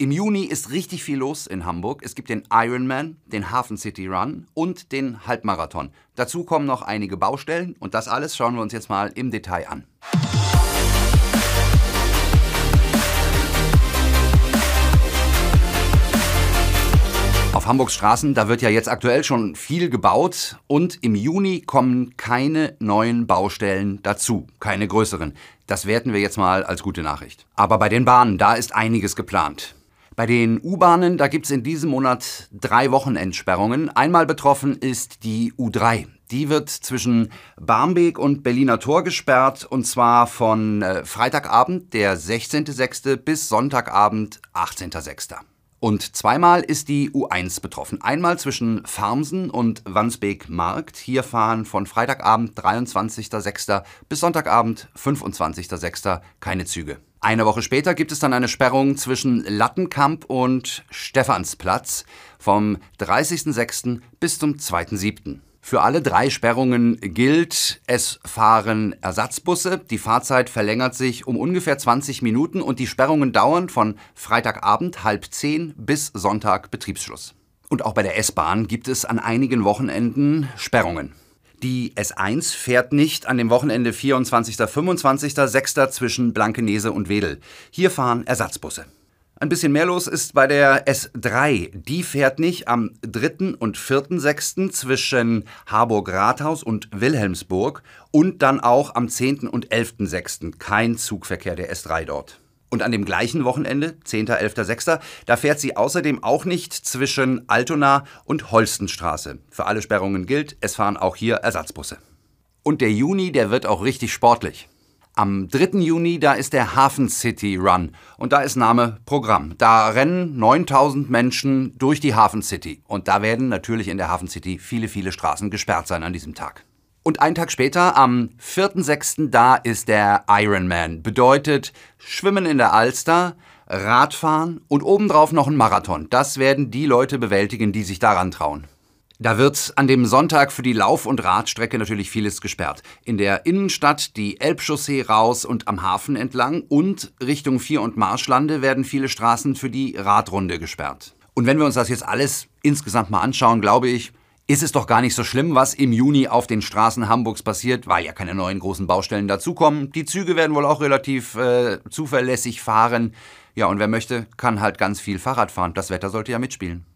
Im Juni ist richtig viel los in Hamburg. Es gibt den Ironman, den Hafen City Run und den Halbmarathon. Dazu kommen noch einige Baustellen und das alles schauen wir uns jetzt mal im Detail an. Auf Hamburgs Straßen, da wird ja jetzt aktuell schon viel gebaut und im Juni kommen keine neuen Baustellen dazu, keine größeren. Das werten wir jetzt mal als gute Nachricht. Aber bei den Bahnen, da ist einiges geplant. Bei den U-Bahnen, da gibt es in diesem Monat drei Wochenendsperrungen. Einmal betroffen ist die U3. Die wird zwischen Barmbek und Berliner Tor gesperrt und zwar von äh, Freitagabend, der 16.06. bis Sonntagabend, 18.06. Und zweimal ist die U1 betroffen. Einmal zwischen Farmsen und Wandsbek Markt. Hier fahren von Freitagabend 23.06. bis Sonntagabend 25.06. keine Züge. Eine Woche später gibt es dann eine Sperrung zwischen Lattenkamp und Stephansplatz vom 30.06. bis zum 2.07. Für alle drei Sperrungen gilt, es fahren Ersatzbusse. Die Fahrzeit verlängert sich um ungefähr 20 Minuten und die Sperrungen dauern von Freitagabend halb zehn bis Sonntag Betriebsschluss. Und auch bei der S-Bahn gibt es an einigen Wochenenden Sperrungen. Die S1 fährt nicht an dem Wochenende 24. 25. 6. zwischen Blankenese und Wedel. Hier fahren Ersatzbusse. Ein bisschen mehr los ist bei der S3. Die fährt nicht am 3. und 4.6. zwischen Harburg-Rathaus und Wilhelmsburg und dann auch am 10. und 11.6. kein Zugverkehr der S3 dort. Und an dem gleichen Wochenende, 10., 11., 6., da fährt sie außerdem auch nicht zwischen Altona und Holstenstraße. Für alle Sperrungen gilt, es fahren auch hier Ersatzbusse. Und der Juni, der wird auch richtig sportlich. Am 3. Juni, da ist der Hafen City Run und da ist Name Programm. Da rennen 9000 Menschen durch die Hafen City und da werden natürlich in der Hafen City viele, viele Straßen gesperrt sein an diesem Tag. Und einen Tag später, am 4.6., da ist der Ironman. Bedeutet Schwimmen in der Alster, Radfahren und obendrauf noch ein Marathon. Das werden die Leute bewältigen, die sich daran trauen. Da wird an dem Sonntag für die Lauf- und Radstrecke natürlich vieles gesperrt. In der Innenstadt die Elbchaussee raus und am Hafen entlang und Richtung Vier- und Marschlande werden viele Straßen für die Radrunde gesperrt. Und wenn wir uns das jetzt alles insgesamt mal anschauen, glaube ich, ist es doch gar nicht so schlimm, was im Juni auf den Straßen Hamburgs passiert, weil ja keine neuen großen Baustellen dazukommen. Die Züge werden wohl auch relativ äh, zuverlässig fahren. Ja, und wer möchte, kann halt ganz viel Fahrrad fahren. Das Wetter sollte ja mitspielen.